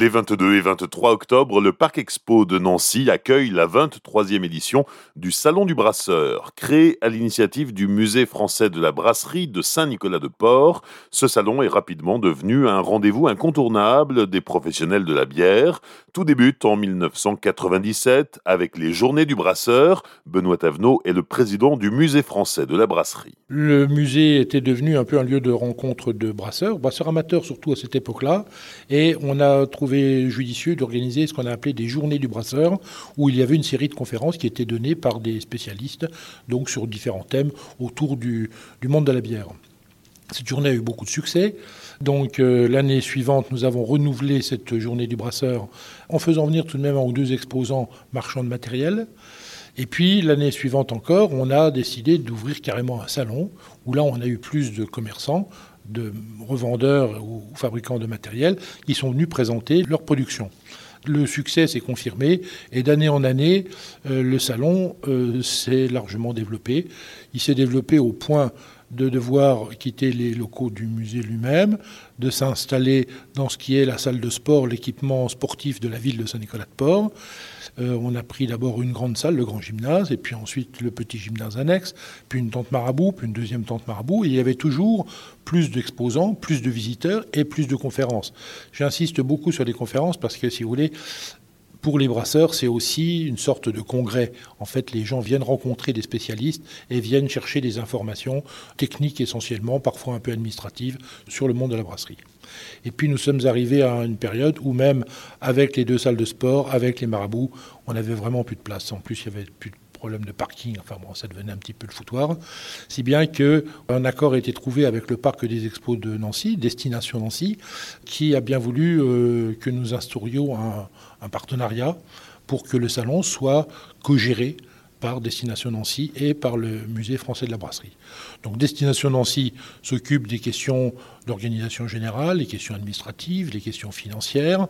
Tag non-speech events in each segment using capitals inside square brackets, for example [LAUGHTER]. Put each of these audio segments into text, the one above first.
Les 22 et 23 octobre, le Parc Expo de Nancy accueille la 23e édition du Salon du Brasseur. Créé à l'initiative du Musée français de la brasserie de Saint-Nicolas-de-Port, ce salon est rapidement devenu un rendez-vous incontournable des professionnels de la bière. Tout débute en 1997 avec les Journées du Brasseur. Benoît Tavenot est le président du Musée français de la brasserie. Le musée était devenu un peu un lieu de rencontre de brasseurs, brasseurs amateurs surtout à cette époque-là, et on a trouvé judicieux d'organiser ce qu'on a appelé des journées du brasseur, où il y avait une série de conférences qui étaient données par des spécialistes, donc sur différents thèmes autour du, monde de la bière. Cette journée a eu beaucoup de succès. Donc euh, l'année suivante, nous avons renouvelé cette journée du brasseur en faisant venir tout de même un ou deux exposants marchands de matériel. Et puis l'année suivante encore, on a décidé d'ouvrir carrément un salon où là on a eu plus de commerçants, de revendeurs ou fabricants de matériel qui sont venus présenter leur production. Le succès s'est confirmé et d'année en année, euh, le salon euh, s'est largement développé. Il s'est développé au point de devoir quitter les locaux du musée lui-même, de s'installer dans ce qui est la salle de sport, l'équipement sportif de la ville de Saint-Nicolas-de-Port. Euh, on a pris d'abord une grande salle, le grand gymnase, et puis ensuite le petit gymnase annexe, puis une tente marabout, puis une deuxième tente marabout. Il y avait toujours plus d'exposants, plus de visiteurs et plus de conférences. J'insiste beaucoup sur les conférences parce que, si vous voulez, pour les brasseurs, c'est aussi une sorte de congrès. En fait, les gens viennent rencontrer des spécialistes et viennent chercher des informations techniques essentiellement, parfois un peu administratives, sur le monde de la brasserie. Et puis nous sommes arrivés à une période où même avec les deux salles de sport, avec les marabouts, on n'avait vraiment plus de place. En plus, il y avait plus de problème de parking, enfin bon, ça devenait un petit peu le foutoir, si bien qu'un accord a été trouvé avec le parc des expos de Nancy, Destination Nancy, qui a bien voulu euh, que nous instaurions un partenariat pour que le salon soit co-géré par Destination Nancy et par le Musée français de la brasserie. Donc Destination Nancy s'occupe des questions d'organisation générale, les questions administratives, les questions financières,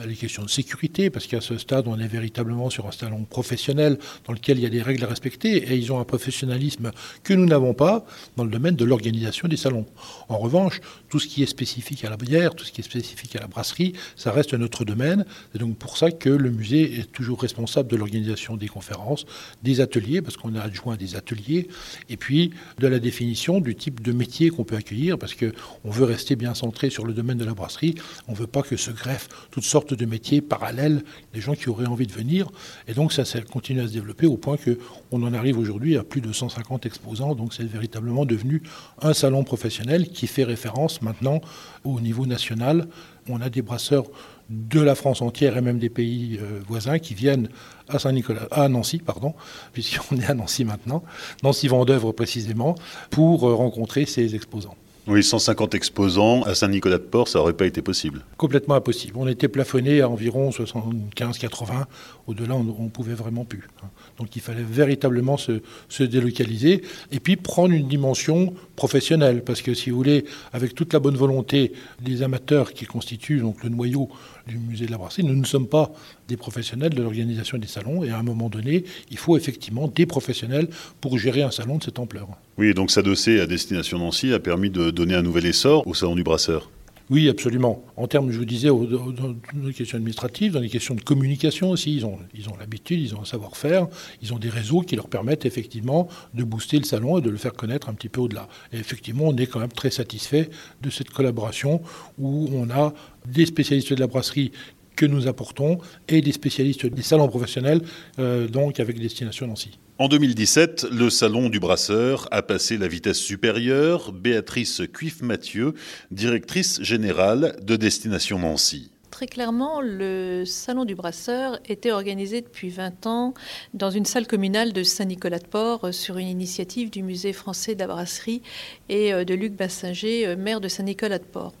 euh, les questions de sécurité, parce qu'à ce stade, on est véritablement sur un salon professionnel dans lequel il y a des règles à respecter, et ils ont un professionnalisme que nous n'avons pas dans le domaine de l'organisation des salons. En revanche, tout ce qui est spécifique à la bière, tout ce qui est spécifique à la brasserie, ça reste notre domaine. C'est donc pour ça que le musée est toujours responsable de l'organisation des conférences, des ateliers, parce qu'on a adjoint des ateliers, et puis de la définition du type de métier qu'on peut accueillir, parce qu'on veut rester bien centré sur le domaine de la brasserie. On ne veut pas que se greffent toutes sortes de métiers parallèles, des gens qui auraient envie de venir. Et donc ça, ça continue à se développer au point qu'on en arrive aujourd'hui à plus de 150 exposants. Donc c'est véritablement devenu un salon professionnel qui fait référence maintenant au niveau national. On a des brasseurs de la France entière et même des pays euh, voisins qui viennent à Saint-Nicolas, à Nancy, pardon, [LAUGHS] puisqu'on est à Nancy maintenant, Nancy Vendœuvre précisément, pour euh, rencontrer ces exposants. Oui, 150 exposants à Saint-Nicolas-de-Port, ça n'aurait pas été possible. Complètement impossible. On était plafonné à environ 75-80. Au-delà, on ne pouvait vraiment plus. Hein. Donc il fallait véritablement se, se, délocaliser et puis prendre une dimension professionnelle. Parce que si vous voulez, avec toute la bonne volonté des amateurs qui constituent donc, le noyau du musée de la brasserie, nous ne sommes pas des professionnels de l'organisation des salons. Et à un moment donné, il faut effectivement des professionnels pour gérer un salon de cette ampleur. Oui, donc s'adosser à Destination Nancy a permis de donner un nouvel essor au Salon du Brasseur. Oui, absolument. En termes, je vous disais, dans les questions administratives, dans les questions de communication aussi, ils ont ils ont l'habitude, ils ont un savoir-faire, ils ont des réseaux qui leur permettent effectivement de booster le salon et de le faire connaître un petit peu au-delà. Et effectivement, on est quand même très satisfait de cette collaboration où on a des spécialistes de la brasserie que nous apportons et des spécialistes des salons professionnels, euh, donc avec Destination Nancy. En 2017, le Salon du Brasseur a passé la vitesse supérieure. Béatrice Cuif-Mathieu, directrice générale de Destination Nancy. Très clairement, le Salon du Brasseur était organisé depuis 20 ans dans une salle communale de Saint-Nicolas-de-Port euh, sur une initiative du Musée français de la brasserie et euh, de Luc Bassinger, euh, maire de Saint-Nicolas-de-Port.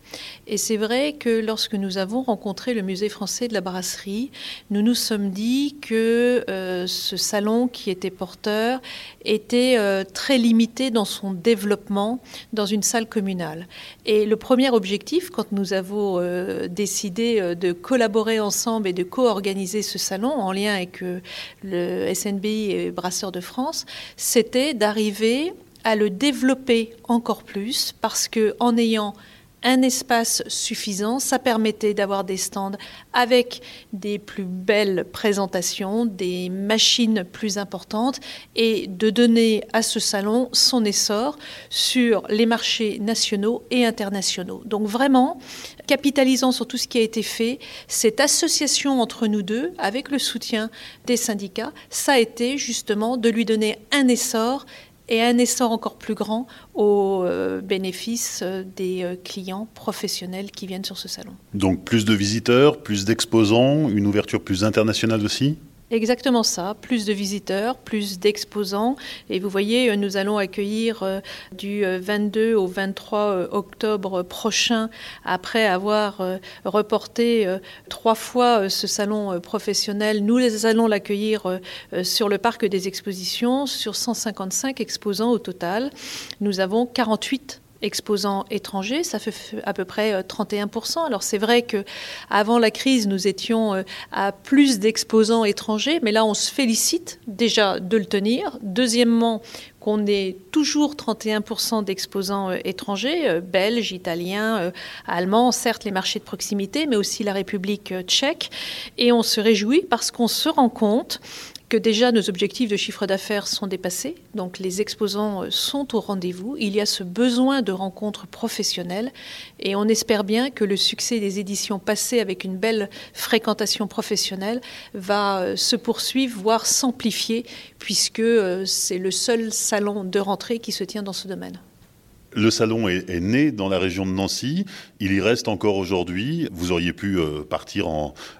Et c'est vrai que lorsque nous avons rencontré le Musée français de la brasserie, nous nous sommes dit que ce salon qui était porteur était très limité dans son développement dans une salle communale. Et le premier objectif, quand nous avons décidé euh, de collaborer ensemble et de co-organiser ce salon en lien avec euh, le SNBI et Brasseurs de France, c'était d'arriver à le développer encore plus parce que en ayant un espace suffisant. Ça permettait d'avoir des stands avec des plus belles présentations, des machines plus importantes et de donner à ce salon son essor sur les marchés nationaux et internationaux. Donc vraiment, capitalisant sur tout ce qui a été fait, cette association entre nous deux, avec le soutien des syndicats, ça a été justement de lui donner un essor et un essor encore plus grand au euh, bénéfice euh, des euh, clients professionnels qui viennent sur ce salon. Donc plus de visiteurs, plus d'exposants, une ouverture plus internationale aussi? Exactement ça, plus de visiteurs, plus d'exposants. Et vous voyez, nous allons accueillir du 22 au 23 octobre prochain, après avoir reporté trois fois ce salon professionnel, nous allons l'accueillir sur le parc des expositions, sur 155 exposants au total. Nous avons 48 exposants étrangers, ça fait à peu près 31%. Euh, Alors c'est vrai que avant la crise, nous étions euh, à plus d'exposants étrangers, mais là on se félicite déjà de le tenir. Deuxièmement, qu'on ait toujours 31% d'exposants euh, étrangers, belges, italiens, allemands, certes les marchés de proximité, mais aussi la République tchèque. Et on se réjouit parce qu'on se rend compte déjà nos objectifs de chiffre d'affaires sont dépassés, donc les exposants euh, sont au rendez-vous. Il y a ce besoin de rencontres professionnelles et on espère bien que le succès des éditions passées avec une belle fréquentation professionnelle va euh, se poursuivre, voire s'amplifier, puisque euh, c'est le seul salon de rentrée qui se tient dans ce domaine. Le salon est, né dans la région de Nancy. Il y reste encore aujourd'hui. Vous auriez pu euh, partir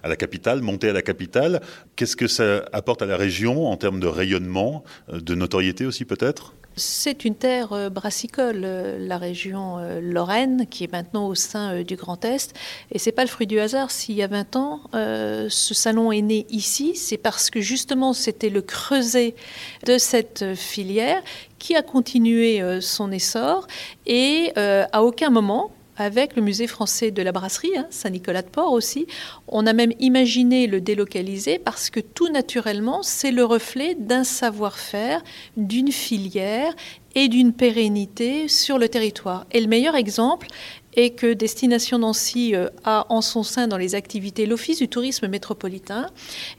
à la capitale, monter à la capitale. Qu'est-ce que ça apporte à la région en termes de rayonnement, euh, de notoriété aussi peut-être? C'est une terre euh, brassicole, la région Lorraine, qui est maintenant au sein du Grand Est. Et c'est pas le fruit du hasard. S'il y a 20 ans, ce salon est né ici, c'est parce que justement c'était le creuset de cette filière qui a continué euh, son essor et euh, à aucun moment, avec le musée français de la brasserie, hein, Saint-Nicolas-de-Port aussi. On a même imaginé le délocaliser parce que tout naturellement, c'est le reflet d'un savoir-faire, d'une filière et d'une pérennité sur le territoire. Et le meilleur exemple est que Destination Nancy euh, a en son sein dans les activités l'Office du tourisme métropolitain.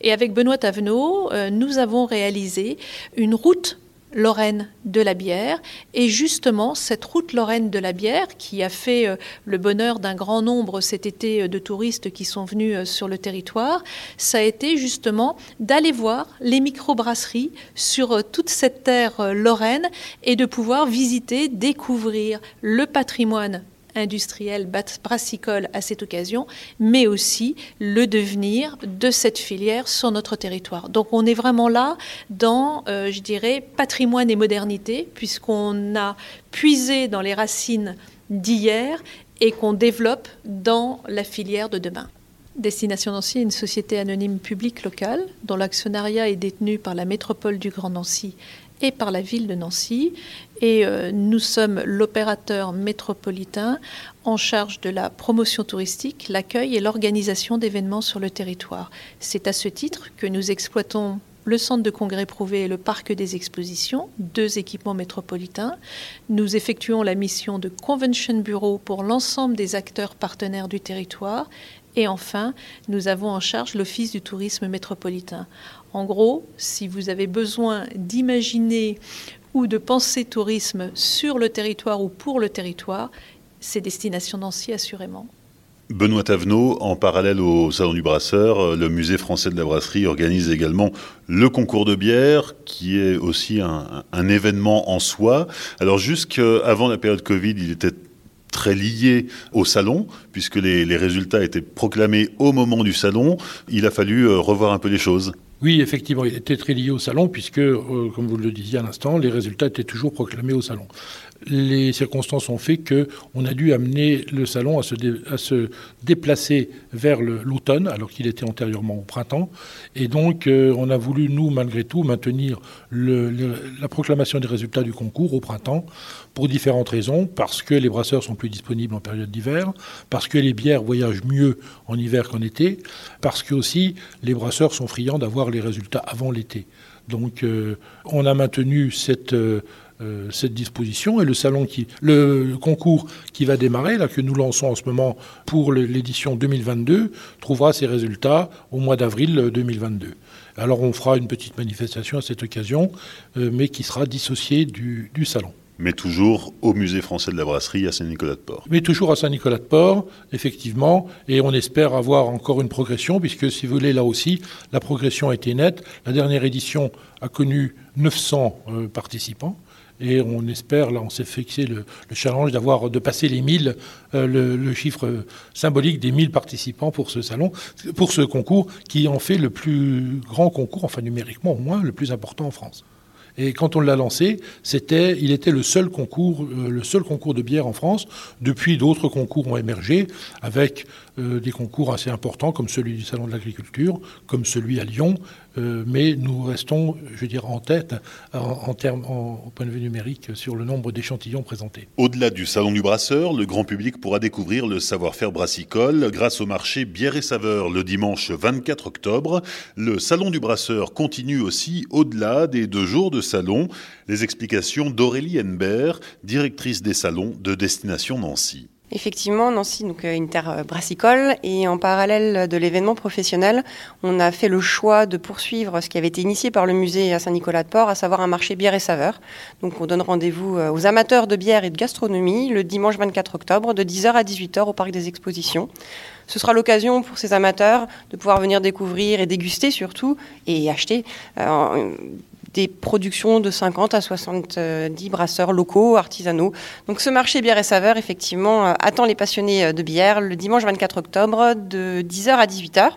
Et avec Benoît Tavenot, nous avons réalisé une route Lorraine de la bière. Et justement, cette route Lorraine de la bière, qui a fait euh, le bonheur d'un grand nombre cet été euh, de touristes qui sont venus euh, sur le territoire, ça a été justement d'aller voir les microbrasseries sur toute cette terre lorraine et de pouvoir visiter, découvrir le patrimoine industriel brassicole à cette occasion, mais aussi le devenir de cette filière sur notre territoire. Donc on est vraiment là dans, euh, je dirais, patrimoine et modernité, puisqu'on a puisé dans les racines d'hier et qu'on développe dans la filière de demain. Destination Nancy est une société anonyme publique locale dont l'actionnariat est détenu par la métropole du Grand Nancy et par la ville de Nancy. Et euh, nous sommes l'opérateur métropolitain en charge de la promotion touristique, l'accueil et l'organisation d'événements sur le territoire. C'est à ce titre que nous exploitons le centre de congrès prouvé et le parc des expositions, deux équipements métropolitains. Nous effectuons la mission de Convention Bureau pour l'ensemble des acteurs partenaires du territoire. Et enfin, nous avons en charge l'Office du tourisme métropolitain. En gros, si vous avez besoin d'imaginer ou de penser tourisme sur le territoire ou pour le territoire, c'est Destination Nancy assurément. Benoît Tavenot, en parallèle au Salon du Brasseur, euh, le Musée français de la brasserie organise également le concours de bière, qui est aussi un, événement en soi. Alors jusqu'avant la période Covid, il était très lié au salon, puisque les, résultats étaient proclamés au moment du salon. Il a fallu euh, revoir un peu les choses. Oui, effectivement, il était très lié au salon, puisque, euh, comme vous le disiez à l'instant, les résultats étaient toujours proclamés au salon. Les circonstances ont fait qu'on a dû amener le salon à se, déplacer vers l'automne, alors qu'il était antérieurement au printemps. Et donc, euh, on a voulu, nous, malgré tout, maintenir la proclamation des résultats du concours au printemps, pour différentes raisons. Parce que les brasseurs sont plus disponibles en période d'hiver, parce que les bières voyagent mieux en hiver qu'en été, parce que aussi les brasseurs sont friands d'avoir les résultats avant l'été. Donc, euh, on a maintenu cette, euh, euh, cette disposition et le salon qui, le concours qui va démarrer, là que nous lançons en ce moment pour l'édition 2022, trouvera ses résultats au mois d'avril 2022. Alors on fera une petite manifestation à cette occasion, euh, mais qui sera dissociée du, du salon. Mais toujours au Musée français de la brasserie à Saint-Nicolas-de-Port. Mais toujours à Saint-Nicolas-de-Port, effectivement, et on espère avoir encore une progression, puisque si vous voulez, là aussi, la progression a été nette. La dernière édition a connu 900 euh, participants. Et on espère, là, on s'est fixé le, challenge d'avoir de passer les 1000, euh, le, chiffre symbolique des 1000 participants pour ce salon, pour ce concours, qui en fait le plus grand concours, enfin numériquement au moins, le plus important en France. Et quand on l'a lancé, c'était, il était le seul concours, euh, le seul concours de bière en France. Depuis, d'autres concours ont émergé avec euh, des concours assez importants comme celui du Salon de l'Agriculture, comme celui à Lyon, euh, mais nous restons, je veux dire, en tête en, termes, au point de vue numérique sur le nombre d'échantillons présentés. Au-delà du Salon du Brasseur, le grand public pourra découvrir le savoir-faire brassicole grâce au marché Bière et Saveur le dimanche 24 octobre. Le Salon du Brasseur continue aussi au-delà des deux jours de salon. Les explications d'Aurélie Henbert, directrice des salons de Destination Nancy. Effectivement, Nancy, donc euh, une terre euh, brassicole, et en parallèle de l'événement professionnel, on a fait le choix de poursuivre ce qui avait été initié par le musée à Saint-Nicolas-de-Port, à savoir un marché bière et saveurs. Donc on donne rendez-vous euh, aux amateurs de bière et de gastronomie le dimanche 24 octobre de 10h à 18h au parc des expositions. Ce sera l'occasion pour ces amateurs de pouvoir venir découvrir et déguster surtout et acheter des productions de 50 à 70 brasseurs locaux, artisanaux. Donc ce marché bière et saveur, effectivement, euh, attend les passionnés euh, de bière le dimanche 24 octobre de 10h à 18h.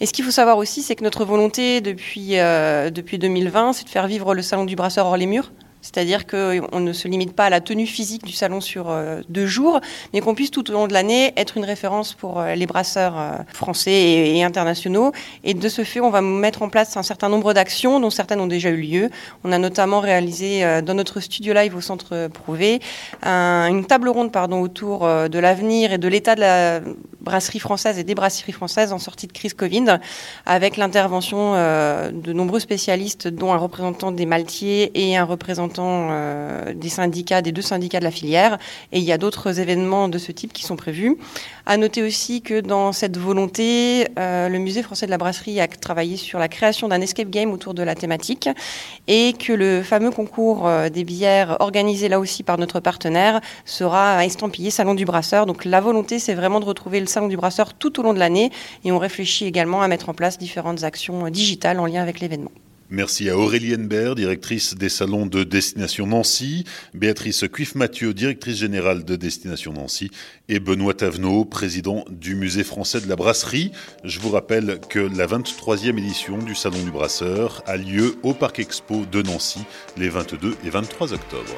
Et ce qu'il faut savoir aussi, c'est que notre volonté depuis, euh, depuis 2020, c'est de faire vivre le salon du brasseur hors les murs. C'est-à-dire qu'on ne se limite pas à la tenue physique du salon sur euh, deux jours, mais qu'on puisse tout au long de l'année être une référence pour euh, les brasseurs euh, français et, internationaux. Et de ce fait, on va mettre en place un certain nombre d'actions, dont certaines ont déjà eu lieu. On a notamment réalisé dans notre studio live au Centre Prouvé une table ronde pardon, autour de l'avenir et de l'état de la brasserie française et des brasseries françaises en sortie de crise Covid, avec l'intervention de nombreux spécialistes, dont un représentant des maltiers et un représentant euh, des syndicats, des deux syndicats de la filière. Et il y a d'autres événements de ce type qui sont prévus. À noter aussi que dans cette volonté, euh, le Musée français de la brasserie a travaillé sur la création d'un escape game autour de la thématique et que le fameux concours euh, des bières organisé là aussi par notre partenaire sera estampillé Salon du Brasseur. Donc la volonté, c'est vraiment de retrouver le Salon du Brasseur tout au long de l'année et on réfléchit également à mettre en place différentes actions digitales en lien avec l'événement. Merci à Aurélie Henbert, directrice des salons de Destination Nancy, Béatrice Cuif-Mathieu, directrice générale de Destination Nancy, et Benoît Tavenot, président du Musée français de la brasserie. Je vous rappelle que la 23e édition du Salon du Brasseur a lieu au Parc Expo de Nancy les 22 et 23 octobre.